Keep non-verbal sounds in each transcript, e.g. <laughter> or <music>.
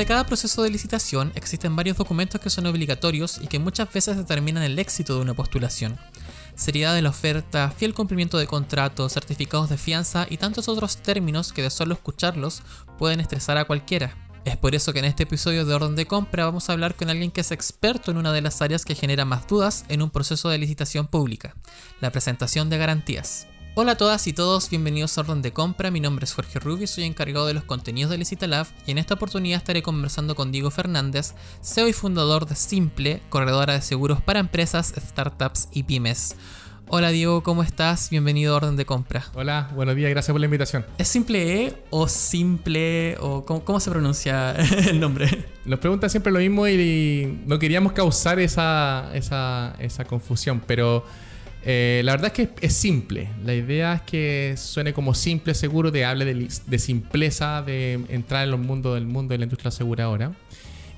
de cada proceso de licitación existen varios documentos que son obligatorios y que muchas veces determinan el éxito de una postulación. Seriedad de la oferta, fiel cumplimiento de contratos, certificados de fianza y tantos otros términos que de solo escucharlos pueden estresar a cualquiera. Es por eso que en este episodio de Orden de Compra vamos a hablar con alguien que es experto en una de las áreas que genera más dudas en un proceso de licitación pública, la presentación de garantías. Hola a todas y todos, bienvenidos a Orden de Compra. Mi nombre es Jorge Rubio, soy encargado de los contenidos de Licitalab y en esta oportunidad estaré conversando con Diego Fernández, CEO y fundador de Simple, corredora de seguros para empresas, startups y pymes. Hola Diego, ¿cómo estás? Bienvenido a Orden de Compra. Hola, buenos días, gracias por la invitación. ¿Es Simple E o Simple o cómo, se pronuncia <laughs> el nombre? Nos preguntan siempre lo mismo y, no queríamos causar esa, esa, esa confusión, pero eh, la verdad es que es simple. La idea es que suene como simple, seguro, de hable de, simpleza, de entrar en el mundo del mundo de la industria aseguradora.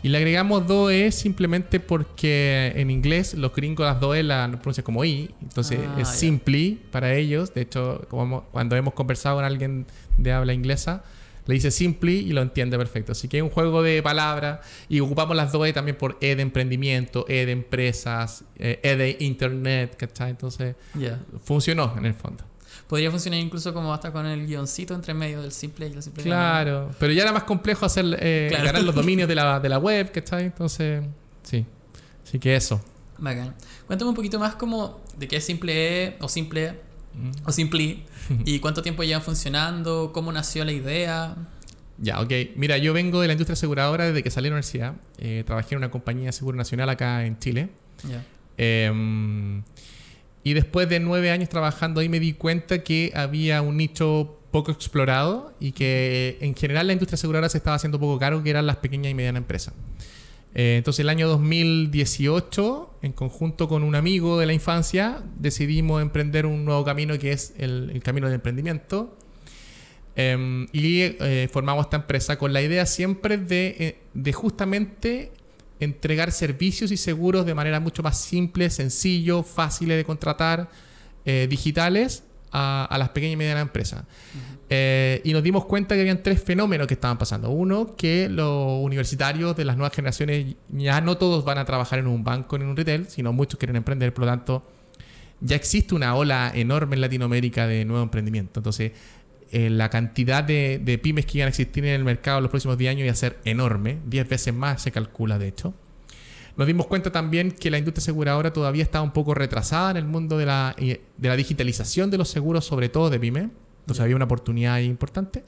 Y le agregamos 2E simplemente porque en inglés los gringos las 2E las pronuncian como I. Entonces ah, es simply para ellos. De hecho, como cuando hemos conversado con alguien de habla inglesa, le dice simply y lo entiende perfecto. Así que es un juego de palabras y ocupamos las dos E también por E de emprendimiento, E de empresas, eh, E de internet, ¿cachai? Entonces funcionó en el fondo. Podría funcionar incluso como hasta con el guioncito entre medio del simple y lo simple. Claro, pero ya era más complejo hacer eh, ganar los <laughs> dominios de la, de la web, ¿cachai? Entonces, sí. Así que eso. Bacán. Cuéntame un poquito más como de qué es simple E o simple o Simply. <laughs> ¿Y cuánto tiempo llevan funcionando? ¿Cómo nació la idea? Ya, ok. Mira, yo vengo de la industria aseguradora desde que salí de la universidad. Eh, trabajé en una compañía de seguro nacional acá en Chile. Em, y después de nueve años trabajando ahí me di cuenta que había un nicho poco explorado y que en general la industria aseguradora se estaba haciendo poco caro, que eran las pequeñas y medianas empresas. Eh, entonces el año 2018, en conjunto con un amigo de la infancia, decidimos emprender un nuevo camino que es el, camino del emprendimiento. Em, y eh, formamos esta empresa con la idea siempre de, eh, de, justamente entregar servicios y seguros de manera mucho más simple, sencillo, fáciles de contratar, digitales a, las pequeñas y medianas empresas. Eh, y nos dimos cuenta que habían tres fenómenos que estaban pasando. Uno, que los universitarios de las nuevas generaciones ya no todos van a trabajar en un banco ni en un retail, sino muchos quieren emprender, por lo tanto, ya existe una ola enorme en Latinoamérica de nuevo emprendimiento. Entonces, eh, la cantidad de, de, pymes que iban a existir en el mercado en los próximos 10 años iba a ser enorme, 10 veces más se calcula de hecho. Nos dimos cuenta también que la industria aseguradora todavía estaba un poco retrasada en el mundo de la, de la digitalización de los seguros, sobre todo de pyme. Entonces había una oportunidad importante.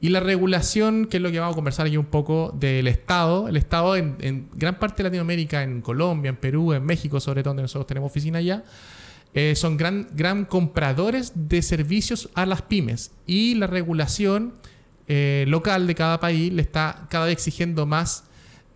Y la regulación, que es lo que vamos a conversar aquí un poco del Estado. El Estado en, gran parte de Latinoamérica, en Colombia, en Perú, en México, sobre todo donde nosotros tenemos oficina allá, eh, son gran, gran compradores de servicios a las pymes. Y la regulación eh, local de cada país le está cada vez exigiendo más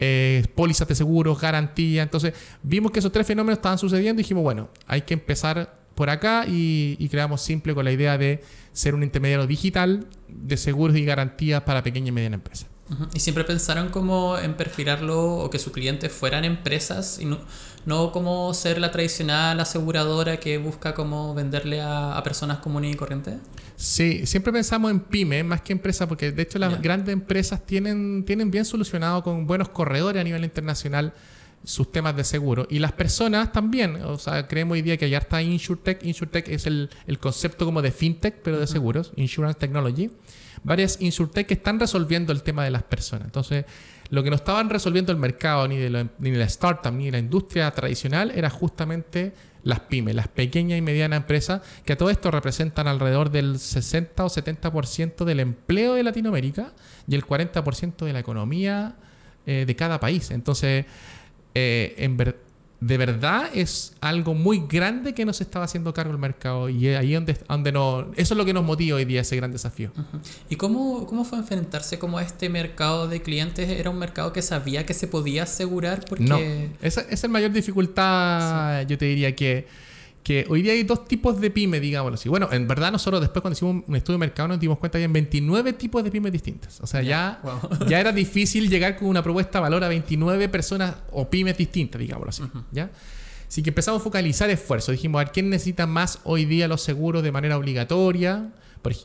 eh, pólizas de seguros, garantía. Entonces vimos que esos tres fenómenos estaban sucediendo y dijimos, bueno, hay que empezar por acá y, creamos Simple con la idea de ser un intermediario digital de seguros y garantías para pequeña y mediana empresa. ¿Y siempre pensaron como en perfilarlo o que sus clientes fueran empresas y no, no como ser la tradicional aseguradora que busca como venderle a, personas comunes y corrientes? Sí, siempre pensamos en pyme más que empresa porque de hecho las grandes empresas tienen, tienen bien solucionado con buenos corredores a nivel internacional sus temas de seguro. Y las personas también, o sea, creemos hoy día que allá está InsurTech. InsurTech es el, el concepto como de fintech, pero de seguros, Insurance Technology. Varias InsurTech que están resolviendo el tema de las personas. Entonces, lo que no estaban resolviendo el mercado, ni de, la, ni de la startup, ni de la industria tradicional, era justamente las pymes, las pequeñas y medianas empresas, que a todo esto representan alrededor del 60 o 70% del empleo de Latinoamérica y el 40% de la economía eh, de cada país. Entonces, eh, de verdad es algo muy grande que nos estaba haciendo cargo el mercado y ahí donde, donde no, eso es lo que nos motiva hoy día ese gran desafío. ¿Y cómo, cómo fue enfrentarse como a este mercado de clientes? ¿Era un mercado que sabía que se podía asegurar? Porque... No, esa, es la mayor dificultad, yo te diría que que hoy día hay dos tipos de pymes, digámoslo así. Bueno, en verdad nosotros después cuando hicimos un estudio de mercado nos dimos cuenta que había 29 tipos de pymes distintas. O sea, ya, <laughs> ya era difícil llegar con una propuesta de valor a 29 personas o pymes distintas, digámoslo así. ¿ya? Así que empezamos a focalizar esfuerzos. Dijimos, a ver, ¿quién necesita más hoy día los seguros de manera obligatoria?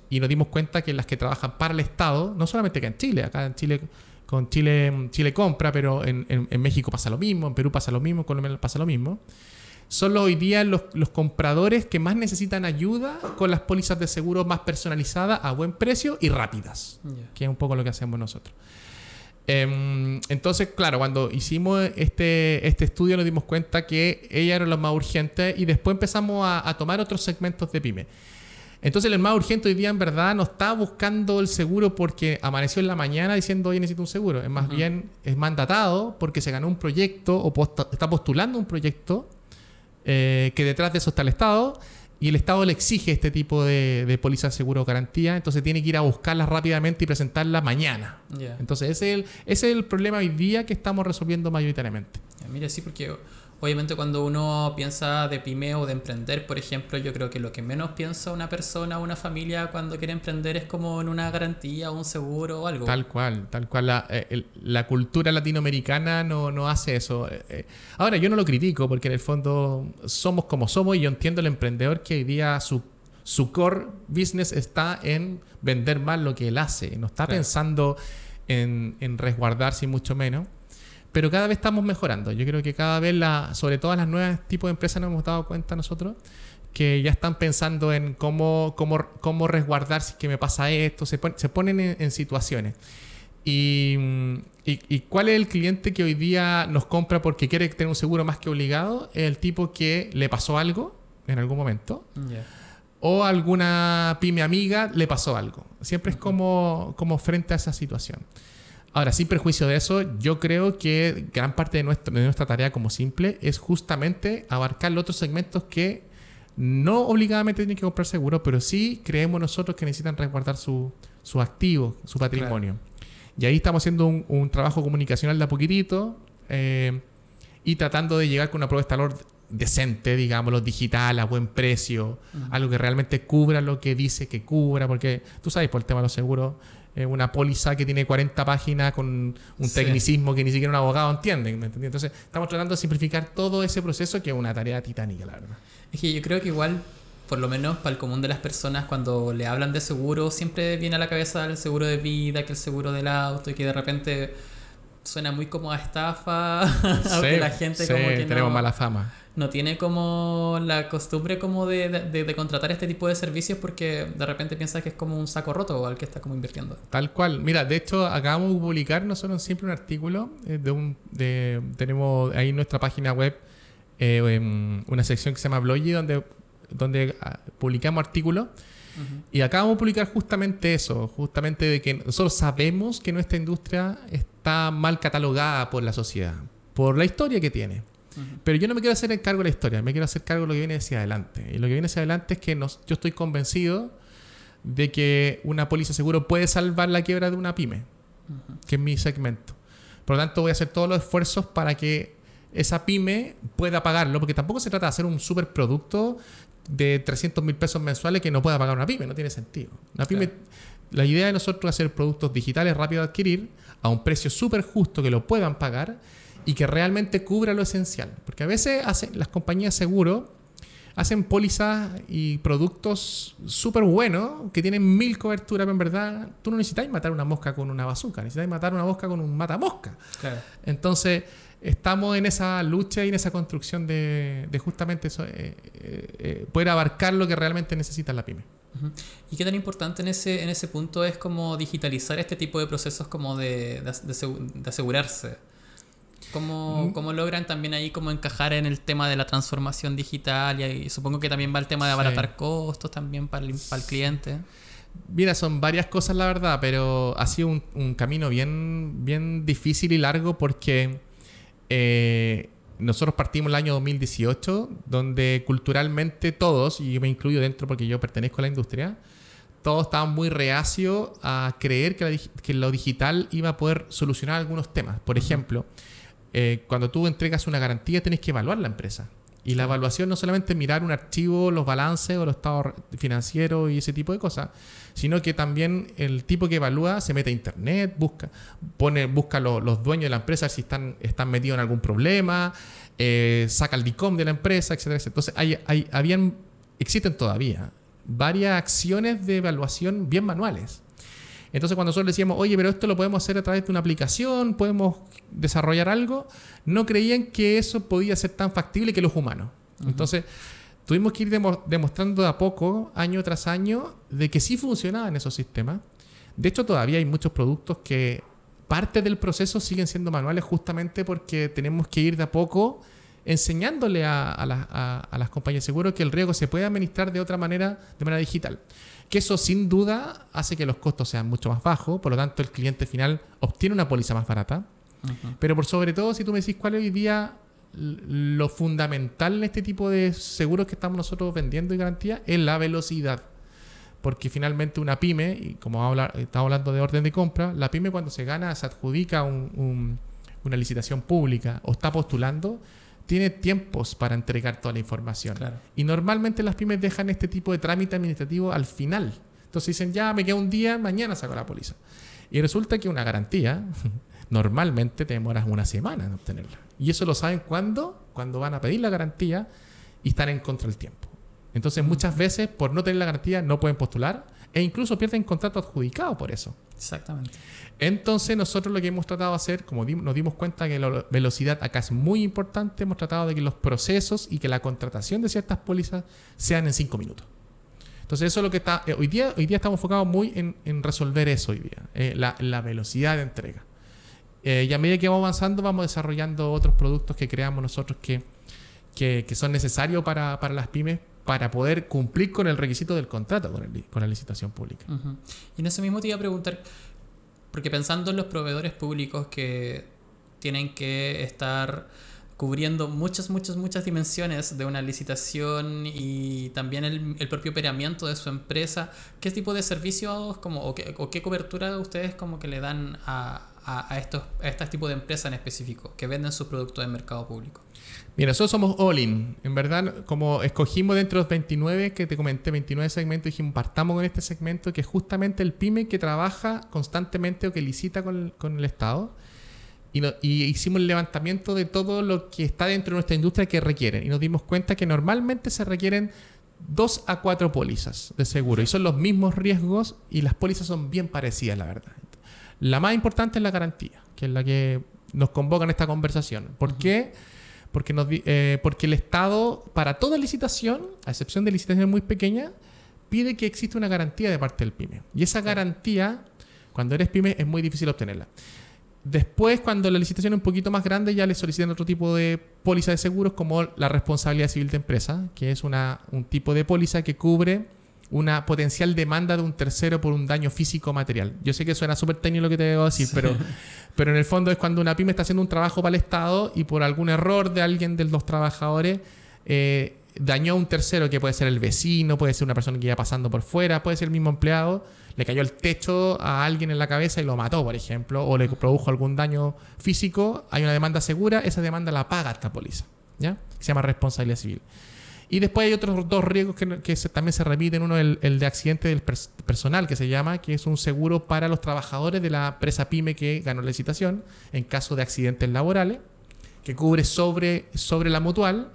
Y nos dimos cuenta que las que trabajan para el Estado, no solamente acá en Chile, acá en Chile con Chile, Chile compra, pero en, en, México pasa lo mismo, en Perú pasa lo mismo, en Colombia pasa lo mismo. Son hoy día los, los, compradores que más necesitan ayuda con las pólizas de seguro más personalizadas a buen precio y rápidas, que es un poco lo que hacemos nosotros. Em, entonces, claro, cuando hicimos este, este estudio nos dimos cuenta que ella era lo más urgente y después empezamos a, a tomar otros segmentos de pyme. Entonces el más urgente hoy día en verdad no está buscando el seguro porque amaneció en la mañana diciendo hoy necesito un seguro. Es más bien, es mandatado porque se ganó un proyecto o está postulando un proyecto eh, que detrás de eso está el Estado y el Estado le exige este tipo de, de póliza de seguro o garantía, entonces tiene que ir a buscarla rápidamente y presentarla mañana. Entonces ese es, el, ese es el problema hoy día que estamos resolviendo mayoritariamente. mira, sí, porque Obviamente cuando uno piensa de pyme o de emprender, por ejemplo, yo creo que lo que menos piensa una persona o una familia cuando quiere emprender es como en una garantía o un seguro o algo. Tal cual, tal cual. La, eh, la cultura latinoamericana no, no hace eso. Eh, eh, ahora, yo no lo critico porque en el fondo somos como somos y yo entiendo el emprendedor que hoy día su, su core business está en vender más lo que él hace. No está pensando en, en resguardarse y mucho menos pero cada vez estamos mejorando. Yo creo que cada vez, la, sobre todo las nuevas tipos de empresas, nos hemos dado cuenta nosotros que ya están pensando en cómo, cómo, cómo resguardar si que me pasa esto, se, se ponen en, situaciones. Y, y, cuál es el cliente que hoy día nos compra porque quiere tener un seguro más que obligado? Es el tipo que le pasó algo en algún momento. O alguna pyme amiga le pasó algo. Siempre es como, como frente a esa situación. Ahora, sin perjuicio de eso, yo creo que gran parte de, nuestra tarea como simple es justamente abarcar los otros segmentos que no obligadamente tienen que comprar seguro, pero sí creemos nosotros que necesitan resguardar su, su activo, su patrimonio. Y ahí estamos haciendo un, trabajo comunicacional de a poquitito eh, y tratando de llegar con una propuesta de valor decente, digámoslo, digital, a buen precio, algo que realmente cubra lo que dice que cubra, porque tú sabes, por el tema de los seguros, una póliza que tiene 40 páginas con un tecnicismo que ni siquiera un abogado entiende. Entonces, estamos tratando de simplificar todo ese proceso que es una tarea titánica, la verdad. Es que yo creo que igual, por lo menos para el común de las personas, cuando le hablan de seguro, siempre viene a la cabeza el seguro de vida, que el seguro del auto, y que de repente suena muy como a estafa, <laughs> aunque la gente como que tenemos mala fama no tiene como la costumbre como de, de, contratar este tipo de servicios porque de repente piensa que es como un saco roto al que está como invirtiendo. Tal cual. Mira, de hecho acabamos de publicar nosotros siempre un artículo eh, de un de, tenemos ahí en nuestra página web eh, una sección que se llama Blogy donde donde ah, publicamos artículos y acabamos de publicar justamente eso, justamente de que nosotros sabemos que nuestra industria está mal catalogada por la sociedad, por la historia que tiene. Pero yo no me quiero hacer el cargo de la historia, me quiero hacer cargo de lo que viene hacia adelante. Y lo que viene hacia adelante es que nos, yo estoy convencido de que una póliza seguro puede salvar la quiebra de una pyme, que es mi segmento. Por lo tanto, voy a hacer todos los esfuerzos para que esa pyme pueda pagarlo, porque tampoco se trata de hacer un superproducto de 300 mil pesos mensuales que no pueda pagar una pyme, no tiene sentido. Una pyme, La idea de nosotros es hacer productos digitales rápidos de adquirir a un precio súper justo que lo puedan pagar y que realmente cubra lo esencial. Porque a veces hacen, las compañías seguro hacen pólizas y productos súper buenos que tienen mil coberturas, pero en verdad tú no necesitas matar una mosca con una bazooka, necesitas matar una mosca con un matamosca. Entonces, estamos en esa lucha y en esa construcción de, justamente eso, eh, eh, eh, poder abarcar lo que realmente necesita la pyme. ¿Y qué tan importante en ese, en ese punto es como digitalizar este tipo de procesos como de, de asegurarse? ¿Cómo, ¿Cómo, logran también ahí como encajar en el tema de la transformación digital? Y, supongo que también va el tema de abaratar costos también para el, para el, cliente. Mira, son varias cosas la verdad, pero ha sido un, un camino bien, bien difícil y largo porque eh, nosotros partimos el año 2018, donde culturalmente todos, y yo me incluyo dentro porque yo pertenezco a la industria, todos estaban muy reacios a creer que, que lo digital iba a poder solucionar algunos temas. Por ejemplo, eh, cuando tú entregas una garantía tienes que evaluar la empresa. Y la evaluación no solamente mirar un archivo, los balances o los estados financieros y ese tipo de cosas, sino que también el tipo que evalúa se mete a internet, busca, pone, busca los dueños de la empresa si están, están metidos en algún problema, eh, saca el DICOM de la empresa, etcétera, Entonces hay, hay, habían, existen todavía varias acciones de evaluación bien manuales. Entonces cuando nosotros decíamos, oye, pero esto lo podemos hacer a través de una aplicación, podemos desarrollar algo, no creían que eso podía ser tan factible que los humanos. Entonces tuvimos que ir demostrando de a poco, año tras año, de que sí funcionaban esos sistemas. De hecho, todavía hay muchos productos que parte del proceso siguen siendo manuales justamente porque tenemos que ir de a poco enseñándole a, las compañías de seguro que el riesgo se puede administrar de otra manera, de manera digital. Que eso sin duda hace que los costos sean mucho más bajos, por lo tanto el cliente final obtiene una póliza más barata. Pero por sobre todo, si tú me decís cuál es hoy día lo fundamental en este tipo de seguros que estamos nosotros vendiendo y garantía, es la velocidad. Porque finalmente una pyme, y como estamos hablando de orden de compra, la pyme cuando se gana, se adjudica una licitación pública o está postulando, tiene tiempos para entregar toda la información. Y normalmente las pymes dejan este tipo de trámite administrativo al final. Entonces dicen, ya me queda un día, mañana saco la póliza. Y resulta que una garantía, <laughs> normalmente te demoras una semana en obtenerla. Y eso lo saben cuando, cuando van a pedir la garantía y están en contra del tiempo. Entonces muchas veces por no tener la garantía no pueden postular e incluso pierden contrato adjudicado por eso. Exactamente. Entonces nosotros lo que hemos tratado de hacer, como nos dimos cuenta que la velocidad acá es muy importante, hemos tratado de que los procesos y que la contratación de ciertas pólizas sean en cinco minutos. Entonces eso es lo que está, eh, hoy, día, hoy día estamos enfocados muy en, resolver eso hoy día, eh, la, velocidad de entrega. Eh, y a medida que vamos avanzando vamos desarrollando otros productos que creamos nosotros que, que, son necesarios para, para las pymes para poder cumplir con el requisito del contrato con, con la licitación pública. Y en ese mismo te iba a preguntar, porque pensando en los proveedores públicos que tienen que estar cubriendo muchas, muchas, muchas dimensiones de una licitación y también el, propio operamiento de su empresa, ¿qué tipo de servicios como, o, qué, o qué cobertura ustedes como que le dan a, a, estos, a este tipo de empresas en específico que venden sus productos en mercado público? Mira, nosotros somos all-in. En verdad, como escogimos dentro de los 29 que te comenté, 29 segmentos, dijimos, partamos con este segmento que es justamente el pyme que trabaja constantemente o que licita con, el Estado. Y, y, hicimos el levantamiento de todo lo que está dentro de nuestra industria que requieren. Y nos dimos cuenta que normalmente se requieren dos a cuatro pólizas de seguro. Y son los mismos riesgos y las pólizas son bien parecidas, la verdad. La más importante es la garantía, que es la que nos convoca en esta conversación. ¿Por qué? Porque, eh, porque el Estado, para toda licitación, a excepción de licitaciones muy pequeñas, pide que exista una garantía de parte del PYME. Y esa garantía, cuando eres PYME, es muy difícil obtenerla. Después, cuando la licitación es un poquito más grande, ya le solicitan otro tipo de póliza de seguros, como la responsabilidad civil de empresa, que es una, un tipo de póliza que cubre una potencial demanda de un tercero por un daño físico o material. Yo sé que suena súper técnico lo que te debo decir, pero, pero en el fondo es cuando una pyme está haciendo un trabajo para el Estado y por algún error de alguien de los trabajadores eh, dañó a un tercero, que puede ser el vecino, puede ser una persona que iba pasando por fuera, puede ser el mismo empleado, le cayó el techo a alguien en la cabeza y lo mató, por ejemplo, o le produjo algún daño físico, hay una demanda segura, esa demanda la paga esta póliza, ¿ya? Se llama responsabilidad civil. Y después hay otros dos riesgos que, también se repiten. Uno, el, el de accidente del personal, que se llama, que es un seguro para los trabajadores de la empresa PYME que ganó la licitación en caso de accidentes laborales, que cubre sobre, sobre la mutual.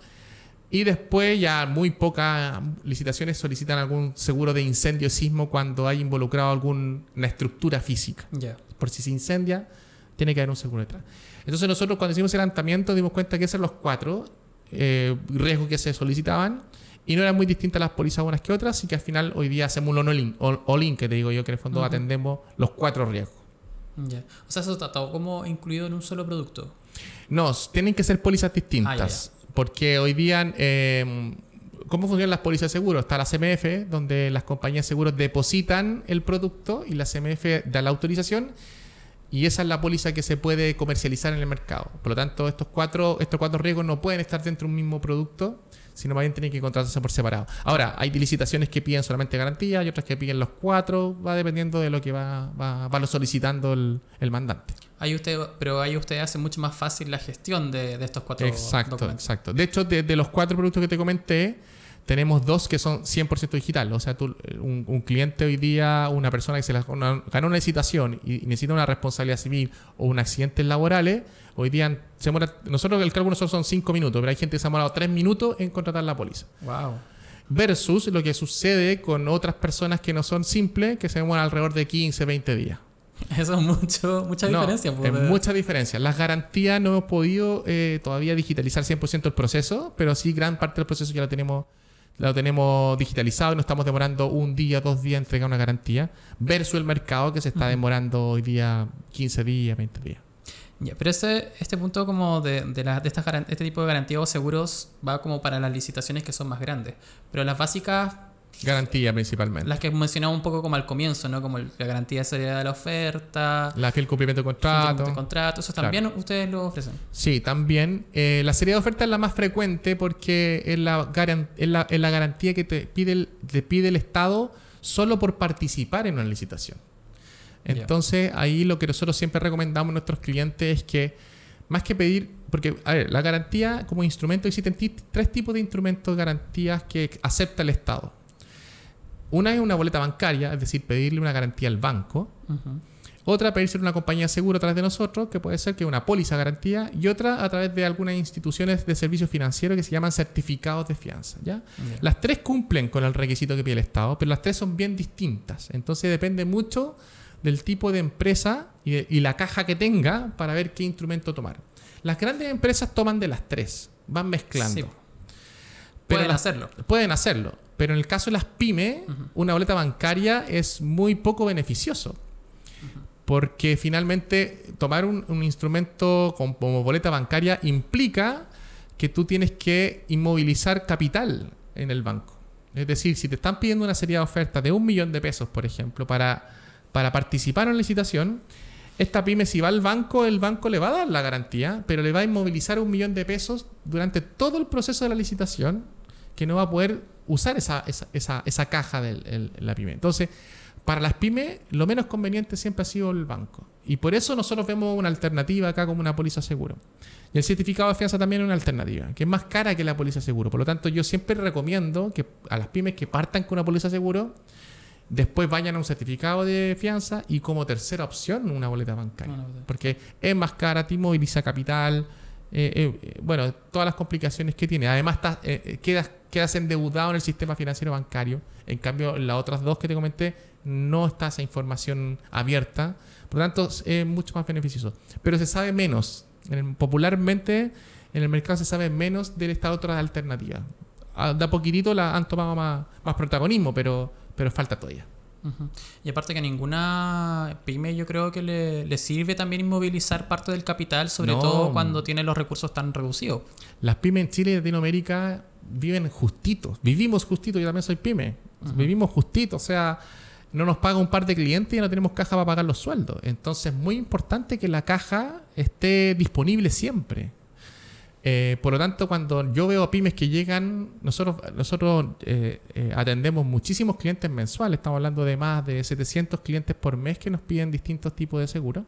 Y después ya muy pocas licitaciones solicitan algún seguro de incendio sismo cuando hay involucrado alguna estructura física. Por si se incendia, tiene que haber un seguro detrás. Entonces nosotros cuando hicimos el levantamiento dimos cuenta que esos son los cuatro eh, riesgos que se solicitaban y no eran muy distintas las pólizas unas que otras, y que al final hoy día hacemos un all-in, all que te digo yo, que en el fondo atendemos los cuatro riesgos. O sea, eso está todo como incluido en un solo producto. No, tienen que ser pólizas distintas, ah, porque hoy día... Eh, ¿Cómo funcionan las pólizas de seguro? Está la CMF, donde las compañías de seguros depositan el producto y la CMF da la autorización y esa es la póliza que se puede comercializar en el mercado. Por lo tanto, estos cuatro, estos cuatro riesgos no pueden estar dentro de un mismo producto, sino más bien tienen que contratarse por separado. Ahora, hay licitaciones que piden solamente garantía y otras que piden los cuatro, va dependiendo de lo que va, va, lo solicitando el, el, mandante. Ahí usted, pero ahí usted hace mucho más fácil la gestión de, de estos cuatro Exacto, exacto. De hecho, de, de los cuatro productos que te comenté, tenemos dos que son 100% digital. O sea, tú, un, cliente hoy día, una persona que se la, ganó una licitación y, necesita una responsabilidad civil o un accidente laborales, hoy día se demora, nosotros el cálculo nosotros son 5 minutos, pero hay gente que se ha demorado 3 minutos en contratar la póliza. Wow. versus lo que sucede con otras personas que no son simples, que se demoran alrededor de 15, 20 días. <laughs> Eso es mucho, mucha diferencia. Pues, es mucha diferencia. Las garantías no hemos podido eh, todavía digitalizar 100% el proceso, pero sí gran parte del proceso ya lo tenemos, lo tenemos digitalizado y no estamos demorando un día, dos días en entregar una garantía, versus el mercado que se está demorando hoy día 15 días, 20 días. pero este, este punto como de, de, de estas este tipo de garantías o seguros va como para las licitaciones que son más grandes. Pero las básicas Garantía principalmente. Las que mencionaba un poco como al comienzo, ¿no? Como la garantía de seriedad de la oferta. La fiel cumplimiento de contrato. De contrato. Eso también ustedes lo ofrecen. Sí, también. Eh, la seriedad de oferta es la más frecuente porque es la, es la, es la garantía que te pide, el, te pide el Estado solo por participar en una licitación. Entonces, ahí lo que nosotros siempre recomendamos a nuestros clientes es que, más que pedir, porque, a ver, la garantía como instrumento, existen tres tipos de instrumentos de garantías que acepta el Estado. Una es una boleta bancaria, es decir, pedirle una garantía al banco. Otra, pedirse una compañía de seguro a través de nosotros, que puede ser que una póliza garantía. Y otra, a través de algunas instituciones de servicios financieros que se llaman certificados de fianza. ¿ya? Las tres cumplen con el requisito que pide el Estado, pero las tres son bien distintas. Entonces depende mucho del tipo de empresa y, la caja que tenga para ver qué instrumento tomar. Las grandes empresas toman de las tres, van mezclando. pueden hacerlo. Pueden hacerlo. Pero en el caso de las pymes, una boleta bancaria es muy poco beneficioso. Porque finalmente tomar un, instrumento como, boleta bancaria implica que tú tienes que inmovilizar capital en el banco. Es decir, si te están pidiendo una serie de ofertas de un millón de pesos, por ejemplo, para, para participar en la licitación, esta pyme si va al banco, el banco le va a dar la garantía, pero le va a inmovilizar un millón de pesos durante todo el proceso de la licitación que no va a poder usar esa, esa, esa, caja de la pyme. Entonces, para las pymes, lo menos conveniente siempre ha sido el banco. Y por eso nosotros vemos una alternativa acá como una póliza seguro. Y el certificado de fianza también es una alternativa, que es más cara que la póliza seguro. Por lo tanto, yo siempre recomiendo que a las pymes que partan con una póliza seguro, después vayan a un certificado de fianza y como tercera opción una boleta bancaria. Porque es más cara, te moviliza capital, eh, eh, bueno, todas las complicaciones que tiene. Además, eh, quedas, quedas endeudado en el sistema financiero bancario. En cambio, las otras dos que te comenté, no está esa información abierta. Por lo tanto, es mucho más beneficioso. Pero se sabe menos. popularmente, en el mercado se sabe menos de esta otra alternativa. Ah, de a poquitito la han tomado más, más protagonismo, pero, pero falta todavía. Y aparte que a ninguna pyme yo creo que le, sirve también inmovilizar parte del capital, sobre todo cuando tiene los recursos tan reducidos. Las pymes en Chile y Latinoamérica viven justitos, vivimos justitos, yo también soy pyme, vivimos justitos, o sea, no nos paga un par de clientes y no tenemos caja para pagar los sueldos. Entonces es muy importante que la caja esté disponible siempre. Eh, por lo tanto, cuando yo veo pymes que llegan, nosotros, nosotros eh, eh, atendemos muchísimos clientes mensuales, estamos hablando de más de 700 clientes por mes que nos piden distintos tipos de seguros.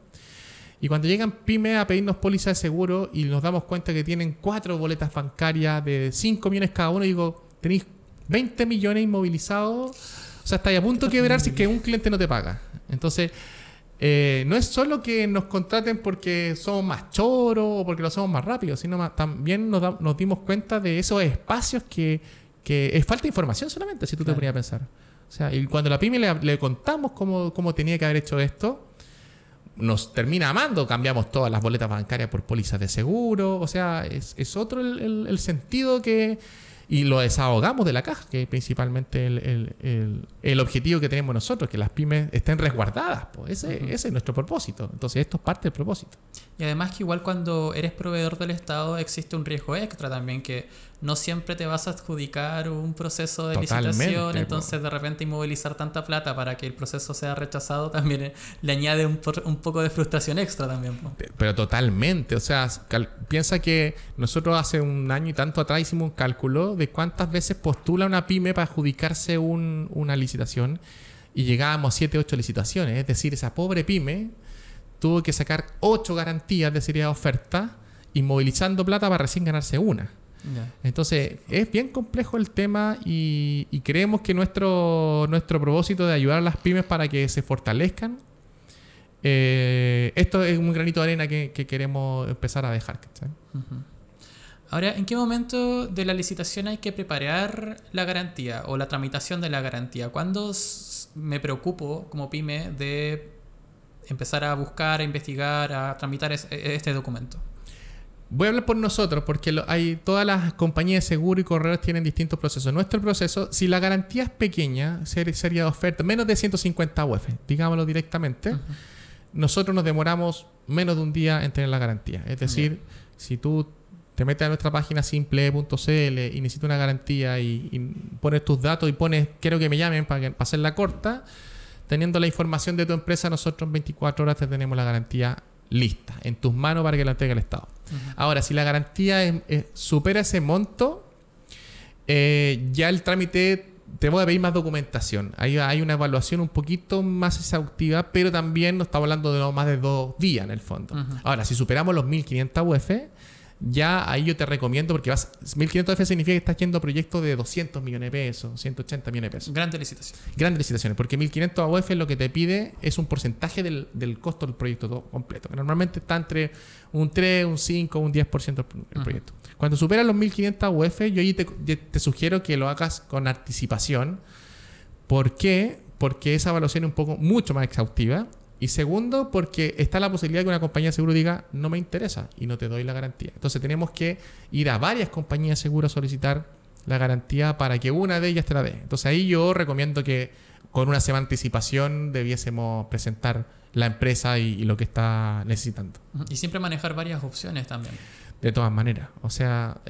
Y cuando llegan pymes a pedirnos póliza de seguro y nos damos cuenta que tienen cuatro boletas bancarias de 5 millones cada uno, digo, tenéis 20 millones inmovilizados, o sea, estáis a punto de quebrar si que un cliente no te paga. Entonces, eh, no es solo que nos contraten porque somos más choros o porque lo hacemos más rápido, sino también nos, dimos cuenta de esos espacios que, es falta de información solamente, si tú te ponías a pensar. O sea, y cuando la pyme le, contamos cómo, tenía que haber hecho esto, nos termina amando, cambiamos todas las boletas bancarias por pólizas de seguro, o sea, es, otro el sentido que, y lo desahogamos de la caja, que es principalmente el, objetivo que tenemos nosotros, que las pymes estén resguardadas. Pues ese, ese, es nuestro propósito. Entonces esto es parte del propósito. Y además que igual cuando eres proveedor del Estado existe un riesgo extra también, que no siempre te vas a adjudicar un proceso de licitación, entonces de repente inmovilizar tanta plata para que el proceso sea rechazado también le añade un, un poco de frustración extra también. Pero totalmente, o sea, piensa que nosotros hace un año y tanto atrás hicimos un cálculo de cuántas veces postula una pyme para adjudicarse una licitación y llegábamos a 7, 8 licitaciones, es decir, esa pobre pyme tuvo que sacar 8 garantías de serie de oferta inmovilizando plata para recién ganarse una. Entonces, es bien complejo el tema y, creemos que nuestro, nuestro propósito de ayudar a las pymes para que se fortalezcan, eh, esto es un granito de arena que, queremos empezar a dejar. Ahora, ¿en qué momento de la licitación hay que preparar la garantía o la tramitación de la garantía? ¿Cuándo me preocupo como pyme de empezar a buscar, a investigar, a tramitar e, este documento? Voy a hablar por nosotros, porque hay todas las compañías de seguro y correos tienen distintos procesos. Nuestro proceso, si la garantía es pequeña, sería de oferta, menos de 150 UF, digámoslo directamente, nosotros nos demoramos menos de un día en tener la garantía. Es decir, si tú te metes a nuestra página simple.cl y necesitas una garantía y, pones tus datos y pones, quiero que me llamen para, para hacerla corta, teniendo la información de tu empresa, nosotros en 24 horas te tenemos la garantía lista, en tus manos para que la entregue el Estado. Ahora, si la garantía supera ese monto, eh, ya el trámite te voy a pedir más documentación. Hay, hay una evaluación un poquito más exhaustiva, pero también nos estamos hablando de más de dos días en el fondo. Ahora, si superamos los 1500 UF, ya ahí yo te recomiendo, porque vas 1500 F significa que estás yendo a proyectos de 200 millones de pesos, 180 millones de pesos. Grandes licitaciones. Grandes licitaciones, porque 1500 UF lo que te pide es un porcentaje del, del costo del proyecto todo completo, que normalmente está entre un 3, un 5, un 10% del proyecto. Cuando superas los 1500 UF, yo ahí te, te sugiero que lo hagas con anticipación. ¿Por qué? Porque esa evaluación es un poco mucho más exhaustiva y segundo, porque está la posibilidad de que una compañía de seguro diga, no me interesa y no te doy la garantía. Entonces tenemos que ir a varias compañías de seguro a solicitar la garantía para que una de ellas te la dé. Entonces ahí yo recomiendo que con una semana anticipación debiésemos presentar la empresa y, lo que está necesitando. Y siempre manejar varias opciones también. De todas maneras. O sea,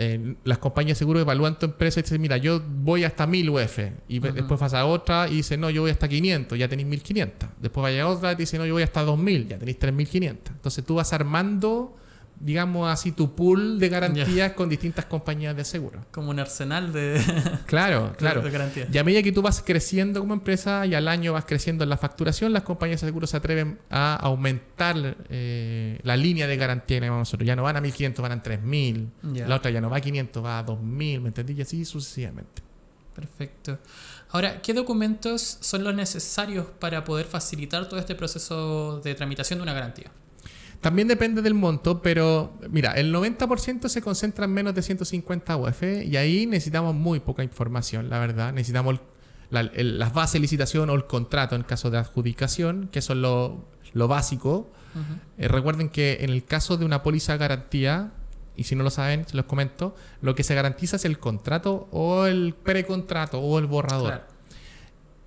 las compañías de seguro evalúan tu empresa y dicen, mira, yo voy hasta 1000 UF. Y después pasa otra y dice, no, yo voy hasta 500, ya tenéis 1500. Después vaya otra y dice, no, yo voy hasta 2000, ya tenéis 3500. Entonces tú vas armando digamos así, tu pool de garantías con distintas compañías de seguro. Como un arsenal de... <laughs> Claro, claro. garantías. Y a medida que tú vas creciendo como empresa y al año vas creciendo en la facturación, las compañías de seguro se atreven a aumentar eh, la línea de garantía que nosotros. Ya no van a 1500, van a 3000. La otra ya no va a 500, va a 2000, ¿me entendí? Y así sucesivamente. Perfecto. Ahora, ¿qué documentos son los necesarios para poder facilitar todo este proceso de tramitación de una garantía? También depende del monto, pero mira, el 90% se concentra en menos de 150 UF y ahí necesitamos muy poca información, la verdad. Necesitamos las bases de licitación o el contrato en caso de adjudicación, que eso es lo, básico. Eh, recuerden que en el caso de una póliza garantía, y si no lo saben, se los comento, lo que se garantiza es el contrato o el precontrato o el borrador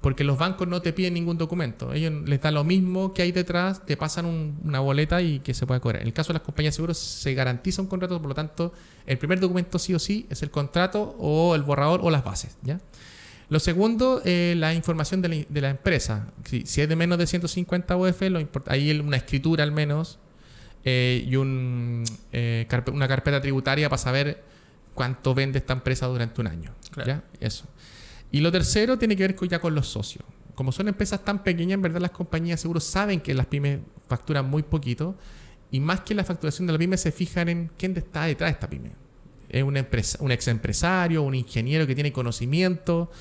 porque los bancos no te piden ningún documento. Ellos les da lo mismo que hay detrás, te pasan una boleta y que se puede cobrar. En el caso de las compañías de seguros se garantiza un contrato, por lo tanto, el primer documento sí o sí es el contrato o el borrador o las bases. ¿ya? Lo segundo, eh, la información de la, empresa. Si, es de menos de 150 UF, lo hay una escritura al menos eh, y un, eh, una carpeta tributaria para saber cuánto vende esta empresa durante un año. ¿ya? Eso. Y lo tercero tiene que ver ya con los socios. Como son empresas tan pequeñas, en verdad las compañías seguros saben que las pymes facturan muy poquito y más que la facturación de la pyme se fijan en quién está detrás de esta pyme. Es una empresa, un ex empresario, un ingeniero que tiene conocimiento.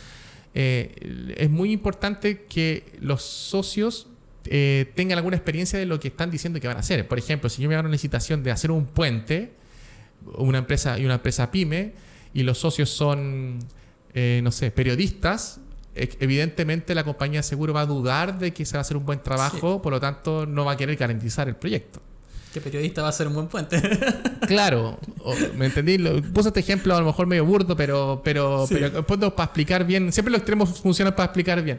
Eh, es muy importante que los socios eh, tengan alguna experiencia de lo que están diciendo que van a hacer. Por ejemplo, si yo me hago una licitación de hacer un puente, una empresa y una empresa pyme, y los socios son eh, no sé, periodistas, evidentemente la compañía de seguro va a dudar de que se va a hacer un buen trabajo, por lo tanto no va a querer garantizar el proyecto. ¿Qué periodista va a ser un buen puente? <laughs> claro, ¿me entendí? Puse este ejemplo a lo mejor medio burdo, pero, pero, pero para explicar bien, siempre los extremos funcionan para explicar bien.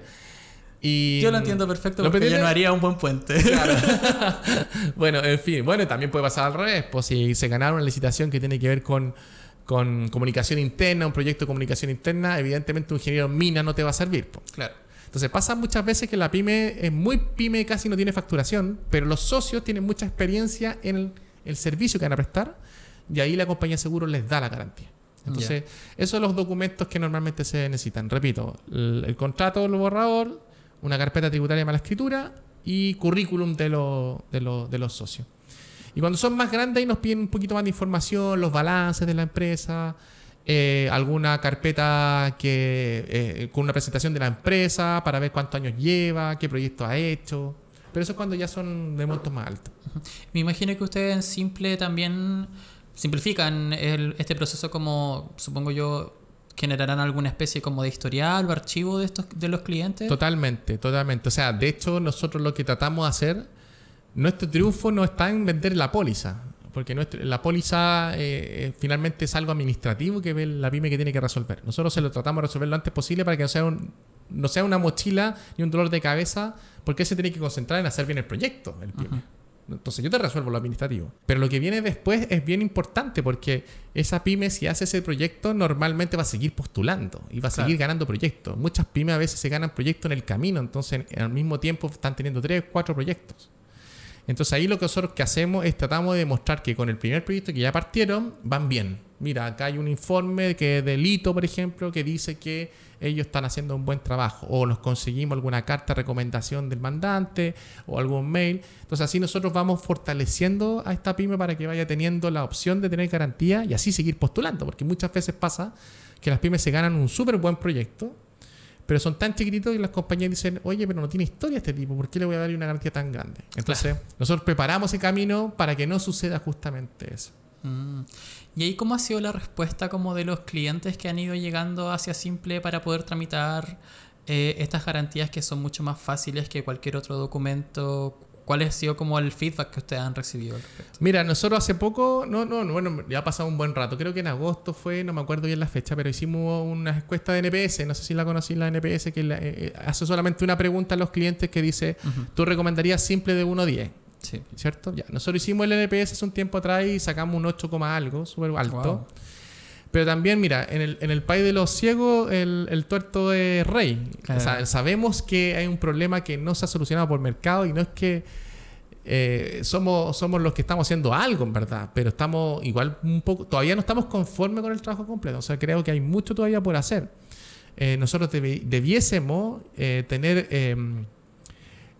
Y, yo lo entiendo perfecto porque yo no haría un buen puente. Claro. <laughs> <laughs> bueno, en fin, bueno, también puede pasar al revés, pues si se ganaron una licitación que tiene que ver con con comunicación interna, un proyecto de comunicación interna, evidentemente un ingeniero mina no te va a servir. Claro. Entonces pasa muchas veces que la pyme es muy pyme, casi no tiene facturación, pero los socios tienen mucha experiencia en el, servicio que van a prestar y ahí la compañía de seguros les da la garantía. Entonces, esos son los documentos que normalmente se necesitan. Repito, el, contrato del borrador, una carpeta tributaria de mala escritura y currículum de, de los socios. Y cuando son más grandes, ahí nos piden un poquito más de información, los balances de la empresa, eh, alguna carpeta que eh, con una presentación de la empresa para ver cuántos años lleva, qué proyecto ha hecho. Pero eso es cuando ya son de montos más altos. Me imagino que ustedes en Simple también simplifican este proceso como, supongo yo, generarán alguna especie como de historial o archivo de estos de los clientes. Totalmente, totalmente. O sea, de hecho, nosotros lo que tratamos de hacer, nuestro triunfo no está en vender la póliza. Porque la póliza eh, finalmente es algo administrativo que ve la pyme que tiene que resolver. Nosotros se lo tratamos de resolver lo antes posible para que no sea, un, no sea una mochila ni un dolor de cabeza, porque se tiene que concentrar en hacer bien el proyecto, el pyme. Entonces yo te resuelvo lo administrativo. Pero lo que viene después es bien importante porque esa pyme si hace ese proyecto normalmente va a seguir postulando y va a seguir ganando proyectos. Muchas pymes a veces se ganan proyectos en el camino, entonces al mismo tiempo están teniendo tres, cuatro proyectos. Entonces ahí lo que nosotros que hacemos es tratamos de demostrar que con el primer proyecto que ya partieron van bien. Mira, acá hay un informe que delito, por ejemplo, que dice que ellos están haciendo un buen trabajo o nos conseguimos alguna carta de recomendación del mandante o algún mail. Entonces así nosotros vamos fortaleciendo a esta pyme para que vaya teniendo la opción de tener garantía y así seguir postulando, porque muchas veces pasa que las pymes se ganan un súper buen proyecto pero son tan chiquititos y las compañías dicen, oye, pero no tiene historia este tipo, ¿por qué le voy a dar una garantía tan grande? Entonces, nosotros preparamos ese camino para que no suceda justamente eso. Mm. ¿Y ahí cómo ha sido la respuesta como de los clientes que han ido llegando hacia Simple para poder tramitar eh, estas garantías que son mucho más fáciles que cualquier otro documento ¿Cuál ha sido como el feedback que ustedes han recibido Mira, nosotros hace poco, no, no, bueno, ya ha pasado un buen rato, creo que en agosto fue, no me acuerdo bien la fecha, pero hicimos una encuesta de NPS, no sé si la conocí la NPS, que eh, eh, hace solamente una pregunta a los clientes que dice, ¿tú recomendarías simple de 1 a 10? Sí. ¿Cierto? Ya, nosotros hicimos el NPS hace un tiempo atrás y sacamos un 8, algo, súper alto. Pero también, mira, en el, en el país de los ciegos, el, el tuerto es rey. O sea, sabemos que hay un problema que no se ha solucionado por mercado y no es que eh, somos, somos los que estamos haciendo algo, en verdad, pero estamos igual un poco, todavía no estamos conformes con el trabajo completo. O sea, creo que hay mucho todavía por hacer. Eh, nosotros debiésemos eh, tener em,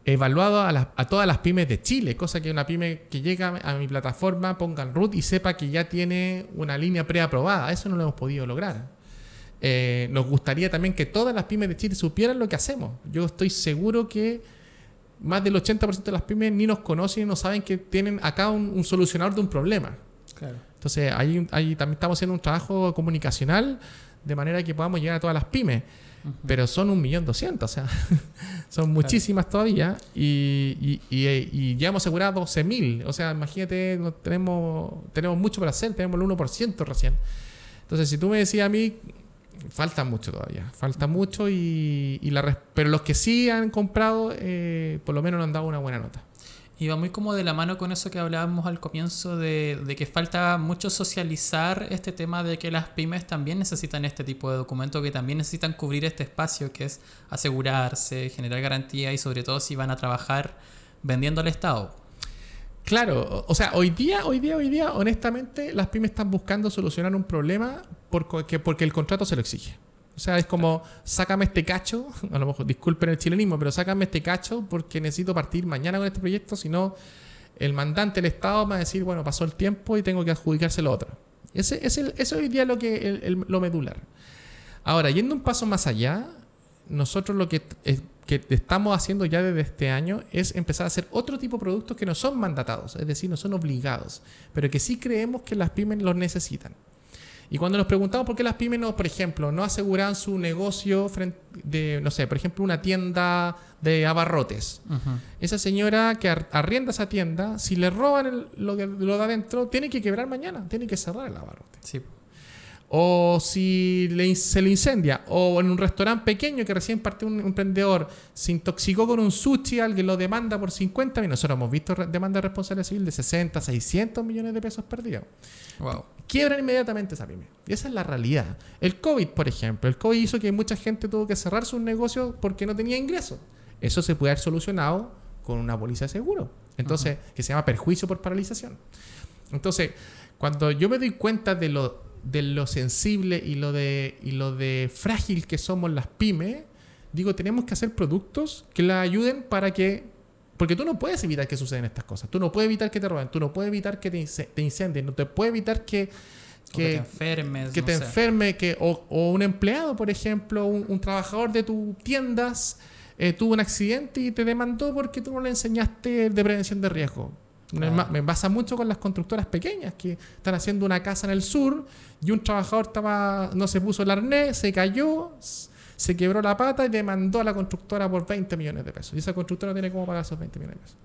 evaluado a, a, todas las pymes de Chile, cosa que una pyme que llega a mi plataforma ponga el root y sepa que ya tiene una línea preaprobada. Eso no lo hemos podido lograr. Eh, nos gustaría también que todas las pymes de Chile supieran lo que hacemos. Yo estoy seguro que más del 80% de las pymes ni nos conocen y no saben que tienen acá un, solucionador de un problema. Entonces, ahí, ahí también estamos haciendo un trabajo comunicacional de manera que podamos llegar a todas las pymes. Pero son un millón doscientos, o sea, <laughs> son muchísimas todavía y, y, ya hemos asegurado 12.000. O sea, imagínate, tenemos, tenemos mucho para hacer, tenemos el 1% recién. Entonces, si tú me decías a mí, falta mucho todavía, falta mucho y, la pero los que sí han comprado, eh, por lo menos nos han dado una buena nota. Y va muy como de la mano con eso que hablábamos al comienzo de, de, que falta mucho socializar este tema de que las pymes también necesitan este tipo de documento, que también necesitan cubrir este espacio que es asegurarse, generar garantía y sobre todo si van a trabajar vendiendo al Estado. Claro, o sea, hoy día, hoy día, hoy día, honestamente, las pymes están buscando solucionar un problema porque, porque el contrato se lo exige. O sea, es como, sácame este cacho, <laughs> a lo mejor disculpen el chilenismo, pero sácame este cacho porque necesito partir mañana con este proyecto, si no, el mandante, el Estado, va a decir, bueno, pasó el tiempo y tengo que adjudicarse lo otro. Ese es el, eso hoy día lo, que, lo medular. Ahora, yendo un paso más allá, nosotros lo que, que estamos haciendo ya desde este año es empezar a hacer otro tipo de productos que no son mandatados, es decir, no son obligados, pero que sí creemos que las pymes los necesitan. Y cuando nos preguntamos por qué las pymes no, por ejemplo, no aseguran su negocio frente de, no sé, por ejemplo, una tienda de abarrotes. Esa señora que arrienda esa tienda, si le roban lo, de, lo de adentro, tiene que quebrar mañana, tiene que cerrar el abarrote. Sí. O si se le incendia, o en un restaurante pequeño que recién partió un emprendedor, se intoxicó con un sushi, alguien lo demanda por 50 millones. Nosotros hemos visto demanda de responsabilidad civil de 60, 600 millones de pesos perdidos. Wow. Quiebran inmediatamente esa pyme. Y esa es la realidad. El COVID, por ejemplo, el COVID hizo que mucha gente tuvo que cerrar sus negocios porque no tenía ingresos. Eso se puede haber solucionado con una póliza de seguro. Entonces, que se llama perjuicio por paralización. Entonces, cuando yo me doy cuenta de lo de lo sensible y lo de, y lo de frágil que somos las pymes, digo, tenemos que hacer productos que la ayuden para que... Porque tú no puedes evitar que sucedan estas cosas. Tú no puedes evitar que te roben. Tú no puedes evitar que te, incendien. No te puedes evitar que... Que, te enfermes. Que te enferme. Que, o, un empleado, por ejemplo, un, trabajador de tus tiendas eh, tuvo un accidente y te demandó porque tú no le enseñaste de prevención de riesgo. Me pasa mucho con las constructoras pequeñas que están haciendo una casa en el sur y un trabajador estaba no se puso el arnés, se cayó, se quebró la pata y demandó a la constructora por 20 millones de pesos. Y esa constructora no tiene cómo pagar esos 20 millones de pesos.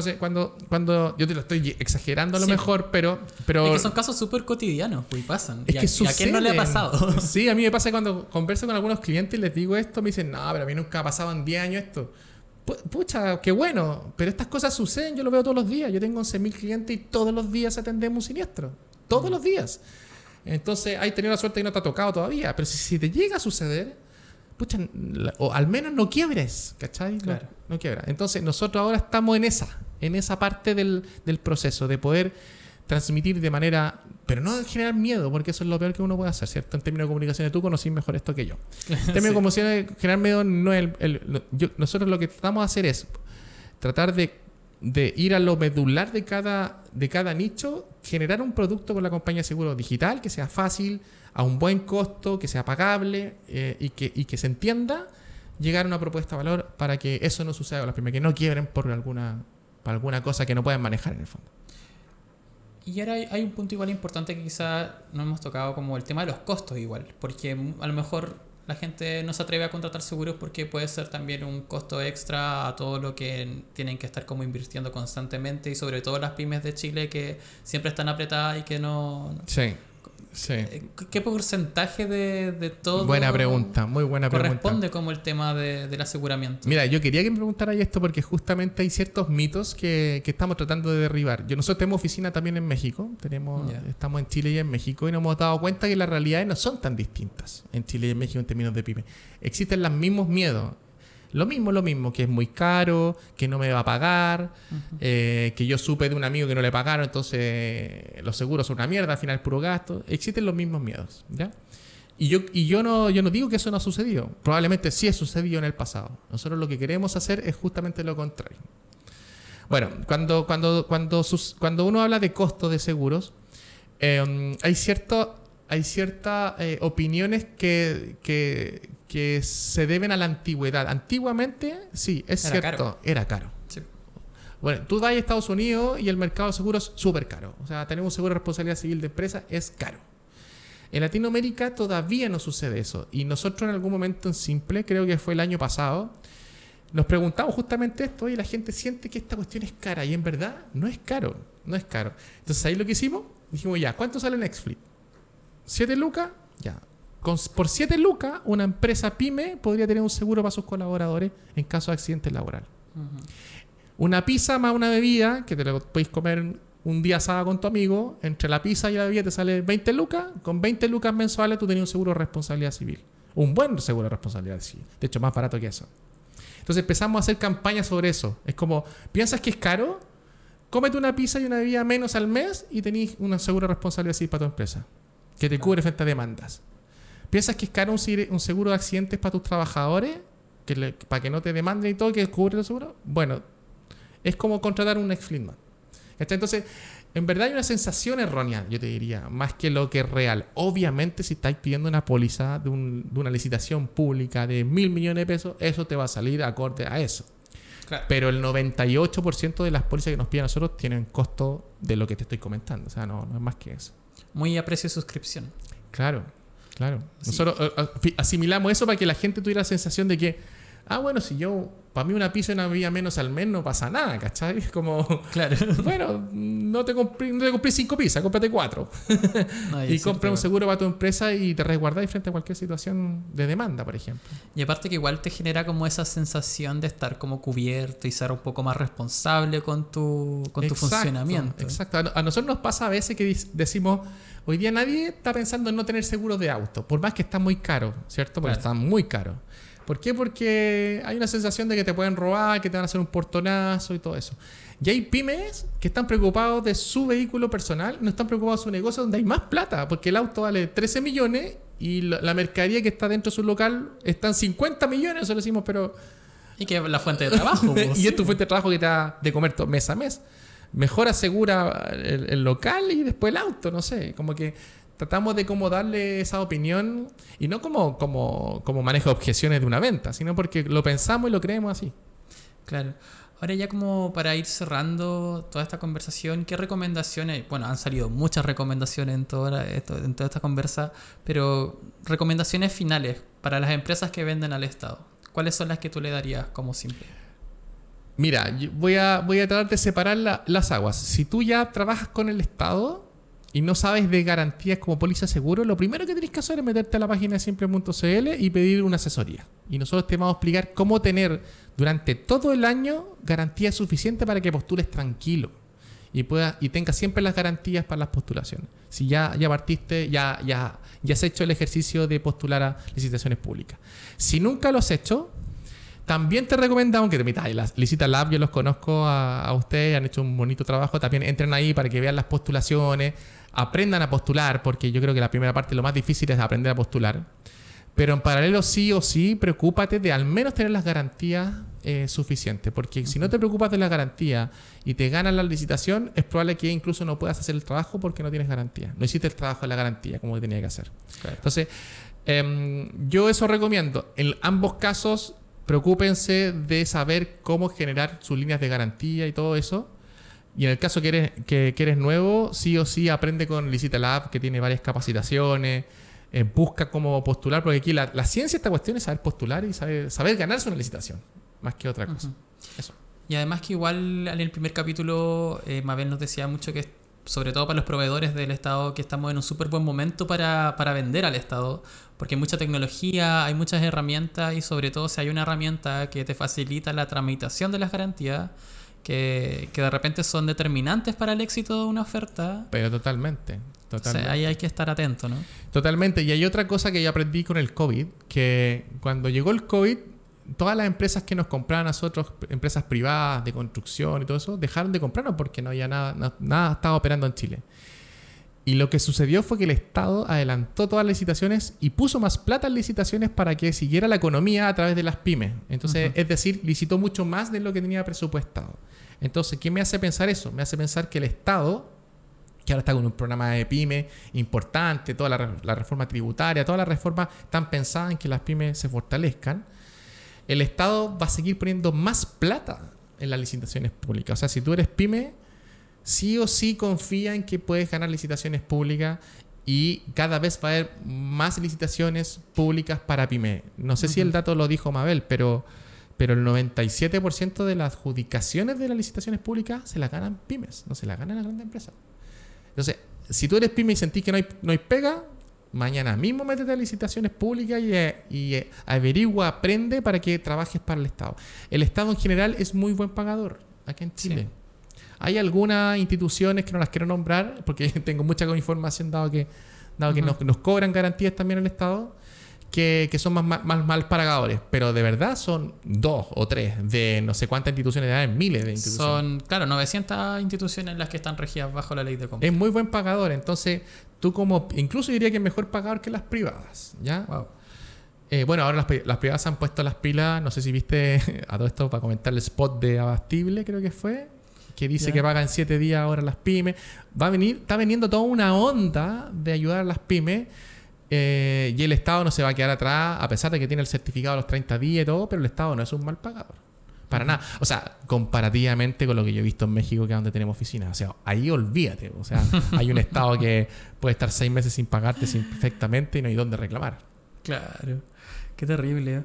Sé, cuando, cuando yo te lo estoy exagerando a lo mejor, pero, pero... Es que son casos súper cotidianos, pues pasan. Es que a, quién no le ha pasado? <laughs> Sí, a mí me pasa cuando converso con algunos clientes y les digo esto, me dicen, no, pero a mí nunca ha pasado en 10 años esto. Pucha, qué bueno, pero estas cosas suceden, yo lo veo todos los días. Yo tengo 11.000 clientes y todos los días atendemos un siniestro. Todos los días. Entonces, hay tenido la suerte y no te ha tocado todavía. Pero si, si te llega a suceder, pucha, o al menos no quiebres, ¿cachai? Claro. No, quiebras. Entonces, nosotros ahora estamos en esa, en esa parte del, del proceso de poder transmitir de manera, pero no generar miedo, porque eso es lo peor que uno puede hacer, ¿cierto? En términos de comunicación, tú conocí mejor esto que yo. <laughs> En términos de comunicación, generar miedo no es el... nosotros lo que tratamos de hacer es tratar de, de, ir a lo medular de cada, de cada nicho, generar un producto con la compañía de seguro digital que sea fácil, a un buen costo, que sea pagable eh, y, que, y que se entienda, llegar a una propuesta de valor para que eso no suceda con las primeras, que no quiebren por alguna, alguna cosa que no puedan manejar en el fondo. Y ahora hay, un punto igual importante que quizá no hemos tocado como el tema de los costos igual, porque a lo mejor la gente no se atreve a contratar seguros porque puede ser también un costo extra a todo lo que tienen que estar como invirtiendo constantemente y sobre todo las pymes de Chile que siempre están apretadas y que no... Sí. Sí. ¿Qué porcentaje de, de todo? Buena pregunta, muy buena pregunta. Corresponde como el tema de, del aseguramiento. Mira, yo quería que me preguntaras esto porque justamente hay ciertos mitos que, que, estamos tratando de derribar. Yo nosotros tenemos oficina también en México, tenemos, estamos en Chile y en México y nos hemos dado cuenta que las realidades no son tan distintas en Chile y en México en términos de pyme. Existen los mismos miedos. Lo mismo, lo mismo, que es muy caro, que no me va a pagar, eh, que yo supe de un amigo que no le pagaron, entonces los seguros son una mierda, al final puro gasto. Existen los mismos miedos, ¿ya? Y yo, y yo no, yo no digo que eso no ha sucedido. Probablemente sí ha sucedido en el pasado. Nosotros lo que queremos hacer es justamente lo contrario. Bueno, cuando, cuando, cuando, cuando uno habla de costos de seguros, em, hay cierto, hay ciertas eh, opiniones que, que, que se deben a la antigüedad. Antiguamente, sí, es cierto, era caro. Bueno, tú vas a Estados Unidos y el mercado de seguros es súper caro. O sea, tenemos un seguro de responsabilidad civil de empresa, es caro. En Latinoamérica todavía no sucede eso. Y nosotros en algún momento en Simple, creo que fue el año pasado, nos preguntamos justamente esto y la gente siente que esta cuestión es cara. Y en verdad no es caro. No es caro. Entonces ahí lo que hicimos, dijimos ya, ¿cuánto sale Netflix? ¿Siete lucas? Ya, por 7 lucas, una empresa pyme podría tener un seguro para sus colaboradores en caso de accidente laboral. Una pizza más una bebida, que te lo podéis comer un día sábado con tu amigo, entre la pizza y la bebida te sale 20 lucas, con 20 lucas mensuales tú tenías un seguro de responsabilidad civil. Un buen seguro de responsabilidad civil. De hecho, más barato que eso. Entonces empezamos a hacer campañas sobre eso. Es como, ¿piensas que es caro? Cómete una pizza y una bebida menos al mes y tenéis un seguro de responsabilidad civil para tu empresa. Que te cubre frente a demandas. ¿Piensas que es caro un, seguro de accidentes para tus trabajadores? Que para que no te demanden y todo, que cubre el seguro. Bueno, es como contratar un ex Flintman. Entonces, en verdad hay una sensación errónea, yo te diría, más que lo que es real. Obviamente, si estáis pidiendo una póliza de, una licitación pública de mil millones de pesos, eso te va a salir acorde a eso. Pero el 98% de las pólizas que nos piden a nosotros tienen costo de lo que te estoy comentando. O sea, no, no es más que eso. Muy a precio de suscripción. Claro. Claro. Nosotros eh, eh, asimilamos eso para que la gente tuviera la sensación de que, ah, bueno, si yo, para mí una pizza y una bebida menos al mes no pasa nada, ¿cachai? Es como, claro. <laughs> bueno, no te compré, no te cinco pizzas, cómprate cuatro. y <laughs> compra un seguro para tu empresa y te resguardáis frente a cualquier situación de demanda, por ejemplo. Y aparte que igual te genera como esa sensación de estar como cubierto y ser un poco más responsable con tu, con tu funcionamiento. Exacto. A nosotros nos pasa a veces que decimos Hoy día nadie está pensando en no tener seguro de auto, por más que está muy caro, ¿cierto? Porque está muy caro. ¿Por qué? Porque hay una sensación de que te pueden robar, que te van a hacer un portonazo y todo eso. Y hay pymes que están preocupados de su vehículo personal, no están preocupados de su negocio donde hay más plata, porque el auto vale 13 millones y la, mercadería que está dentro de su local está en 50 millones, eso lo decimos, pero... Y que es la fuente de trabajo. <laughs> y es tu fuente de trabajo que te da de comer mes a mes mejor asegura el, local y después el auto, no sé, como que tratamos de cómo darle esa opinión y no como, como, como manejo de objeciones de una venta, sino porque lo pensamos y lo creemos así. Claro. Ahora ya como para ir cerrando toda esta conversación, ¿qué recomendaciones? Bueno, han salido muchas recomendaciones en toda, en toda esta conversa, pero recomendaciones finales para las empresas que venden al Estado. ¿Cuáles son las que tú le darías como simple? Mira, voy a, voy a tratar de separar las aguas. Si tú ya trabajas con el Estado y no sabes de garantías como póliza seguro, lo primero que tienes que hacer es meterte a la página de simple.cl y pedir una asesoría. Y nosotros te vamos a explicar cómo tener durante todo el año garantía suficiente para que postules tranquilo y puedas y tengas siempre las garantías para las postulaciones. Si ya, ya partiste, ya, ya, ya has hecho el ejercicio de postular a licitaciones públicas. Si nunca lo has hecho, también te recomendamos que te las Licita Lab, yo los conozco a, a, ustedes, han hecho un bonito trabajo. También entren ahí para que vean las postulaciones, aprendan a postular, porque yo creo que la primera parte lo más difícil es aprender a postular. Pero en paralelo sí o sí, preocúpate de al menos tener las garantías eh, suficientes, porque si no te preocupas de la garantía y te ganan la licitación, es probable que incluso no puedas hacer el trabajo porque no tienes garantía. No hiciste el trabajo de la garantía como tenía que hacer. Entonces, em, yo eso recomiendo. En ambos casos, preocúpense de saber cómo generar sus líneas de garantía y todo eso. Y en el caso que eres, que, eres nuevo, sí o sí aprende con Licita Lab, que tiene varias capacitaciones eh, busca cómo postular, porque aquí la, ciencia de esta cuestión es saber postular y saber, saber ganarse una licitación, más que otra cosa. Eso. Y además que igual en el primer capítulo eh, Mabel nos decía mucho que sobre todo para los proveedores del Estado, que estamos en un súper buen momento para, para, vender al Estado, porque hay mucha tecnología, hay muchas herramientas y sobre todo si hay una herramienta que te facilita la tramitación de las garantías, que, que de repente son determinantes para el éxito de una oferta. Pero totalmente. Totalmente. ahí hay que estar atento, ¿no? Totalmente. Y hay otra cosa que yo aprendí con el COVID, que cuando llegó el COVID, todas las empresas que nos compraban a nosotros, empresas privadas de construcción y todo eso, dejaron de comprarnos porque no había nada, nada estaba operando en Chile. Y lo que sucedió fue que el Estado adelantó todas las licitaciones y puso más plata en licitaciones para que siguiera la economía a través de las pymes. Entonces, es decir, licitó mucho más de lo que tenía presupuestado. Entonces, ¿qué me hace pensar eso? Me hace pensar que el Estado que ahora está con un programa de pyme importante, toda la, reforma tributaria, todas las reformas están pensadas en que las pymes se fortalezcan, el Estado va a seguir poniendo más plata en las licitaciones públicas. O sea, si tú eres pyme, sí o sí confía en que puedes ganar licitaciones públicas y cada vez va a haber más licitaciones públicas para pyme. No sé si el dato lo dijo Mabel, pero, pero el 97% de las adjudicaciones de las licitaciones públicas se las ganan pymes, no se las ganan las grandes empresas. Entonces, si tú eres pyme y sentís que no hay, no hay pega, mañana mismo métete a licitaciones públicas y, eh, y eh, averigua, aprende para que trabajes para el Estado. El Estado en general es muy buen pagador aquí en Chile. Hay algunas instituciones que no las quiero nombrar porque <laughs> tengo mucha información dado que, dado que nos, nos, cobran garantías también el Estado que, son más, más, mal pagadores, pero de verdad son dos o tres de no sé cuántas instituciones, hay miles de instituciones. Son, claro, 900 instituciones las que están regidas bajo la ley de compra. Es muy buen pagador, entonces tú como, incluso diría que es mejor pagador que las privadas, ¿ya? Eh, bueno, ahora las, las, privadas han puesto las pilas, no sé si viste <laughs> a todo esto para comentar el spot de Abastible, creo que fue, que dice que pagan siete días ahora las pymes. Va a venir, está veniendo toda una onda de ayudar a las pymes eh, y el Estado no se va a quedar atrás, a pesar de que tiene el certificado de los 30 días y todo, pero el Estado no es un mal pagador. Para nada. O sea, comparativamente con lo que yo he visto en México, que es donde tenemos oficinas. O sea, ahí olvídate. O sea, <laughs> hay un Estado que puede estar seis meses sin pagarte sin perfectamente y no hay dónde reclamar. Claro. Qué terrible. ¿eh?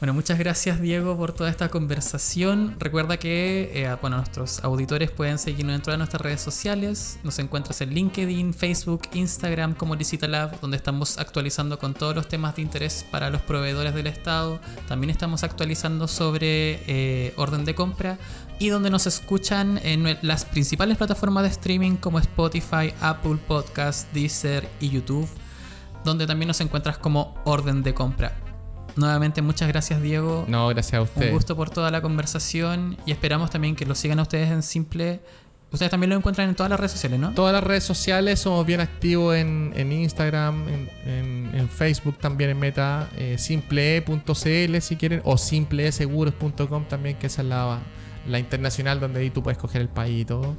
Bueno, muchas gracias Diego por toda esta conversación. Recuerda que eh, bueno, nuestros auditores pueden seguirnos dentro de nuestras redes sociales. Nos encuentras en LinkedIn, Facebook, Instagram como Licita Lab, donde estamos actualizando con todos los temas de interés para los proveedores del Estado. También estamos actualizando sobre eh, orden de compra y donde nos escuchan en las principales plataformas de streaming como Spotify, Apple Podcasts, Deezer y YouTube, donde también nos encuentras como orden de compra. Nuevamente, muchas gracias, Diego. No, gracias a usted. Un gusto por toda la conversación y esperamos también que lo sigan a ustedes en Simple. Ustedes también lo encuentran en todas las redes sociales, ¿no? Todas las redes sociales, somos bien activos en, Instagram, en, Facebook también en Meta, eh, simple.cl si quieren, o simpleseguros.com también, que es la, la internacional donde ahí tú puedes coger el país y todo.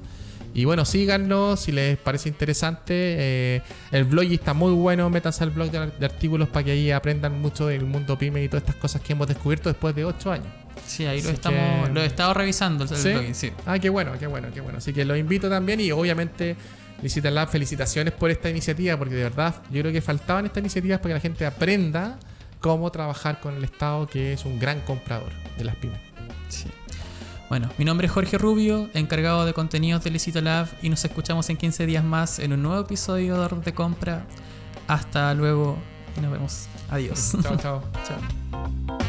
Y bueno, síganos si les parece interesante. Eh, el blog está muy bueno. Métanse al blog de, artículos para que ahí aprendan mucho del mundo pyme y todas estas cosas que hemos descubierto después de 8 años. Sí, ahí lo, estamos, lo he estado revisando el, ¿Sí? sí. Ah, qué bueno, qué bueno, qué bueno. Así que lo invito también y obviamente Licita Lab, felicitaciones por esta iniciativa, porque de verdad yo creo que faltaban estas iniciativas para que la gente aprenda cómo trabajar con el Estado, que es un gran comprador de las pymes. Sí. Bueno, mi nombre es Jorge Rubio, encargado de contenidos de Licita Lab, y nos escuchamos en 15 días más en un nuevo episodio de Orden de Compra. Hasta luego y nos vemos. Adiós. Chao, chao. <laughs> chao.